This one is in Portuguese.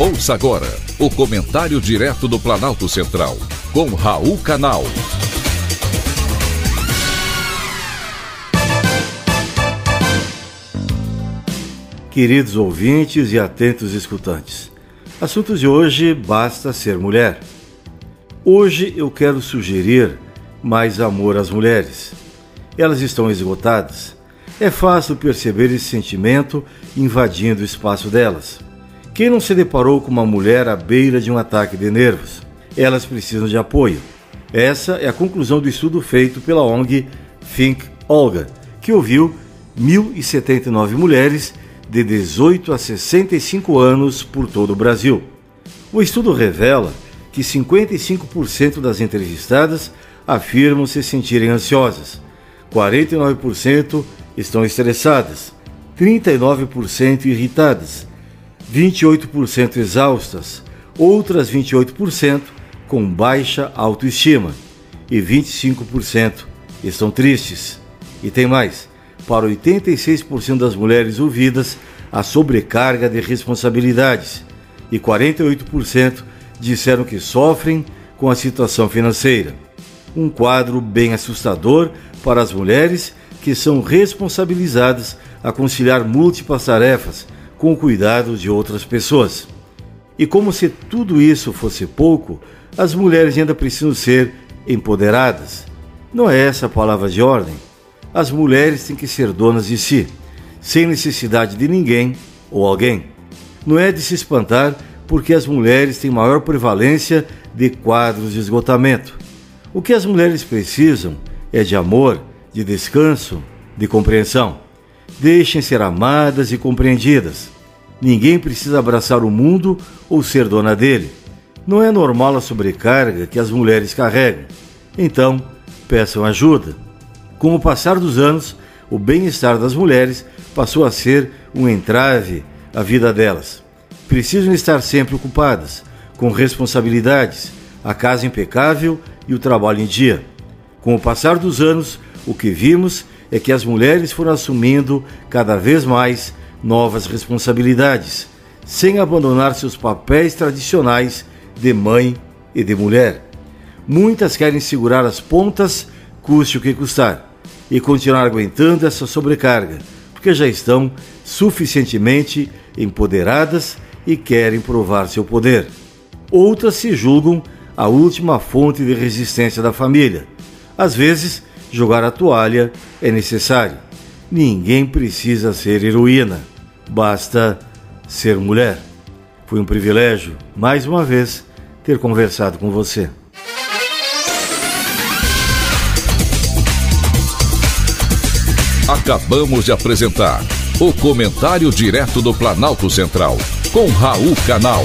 Ouça agora o comentário direto do Planalto Central, com Raul Canal. Queridos ouvintes e atentos escutantes, assuntos de hoje basta ser mulher. Hoje eu quero sugerir mais amor às mulheres. Elas estão esgotadas. É fácil perceber esse sentimento invadindo o espaço delas. Quem não se deparou com uma mulher à beira de um ataque de nervos? Elas precisam de apoio. Essa é a conclusão do estudo feito pela ONG Think Olga, que ouviu 1.079 mulheres de 18 a 65 anos por todo o Brasil. O estudo revela que 55% das entrevistadas afirmam se sentirem ansiosas, 49% estão estressadas, 39% irritadas 28% exaustas, outras 28% com baixa autoestima e 25% estão tristes. E tem mais: para 86% das mulheres ouvidas, a sobrecarga de responsabilidades e 48% disseram que sofrem com a situação financeira. Um quadro bem assustador para as mulheres que são responsabilizadas a conciliar múltiplas tarefas com o cuidado de outras pessoas. E como se tudo isso fosse pouco, as mulheres ainda precisam ser empoderadas. Não é essa a palavra de ordem. As mulheres têm que ser donas de si, sem necessidade de ninguém ou alguém. Não é de se espantar porque as mulheres têm maior prevalência de quadros de esgotamento. O que as mulheres precisam é de amor, de descanso, de compreensão. Deixem ser amadas e compreendidas. Ninguém precisa abraçar o mundo ou ser dona dele. Não é normal a sobrecarga que as mulheres carregam. Então, peçam ajuda. Com o passar dos anos, o bem-estar das mulheres passou a ser um entrave à vida delas. Precisam estar sempre ocupadas, com responsabilidades, a casa impecável e o trabalho em dia. Com o passar dos anos, o que vimos é que as mulheres foram assumindo cada vez mais novas responsabilidades, sem abandonar seus papéis tradicionais de mãe e de mulher. Muitas querem segurar as pontas, custe o que custar, e continuar aguentando essa sobrecarga, porque já estão suficientemente empoderadas e querem provar seu poder. Outras se julgam a última fonte de resistência da família. Às vezes, jogar a toalha é necessário. Ninguém precisa ser heroína, basta ser mulher. Foi um privilégio, mais uma vez, ter conversado com você. Acabamos de apresentar o Comentário Direto do Planalto Central, com Raul Canal.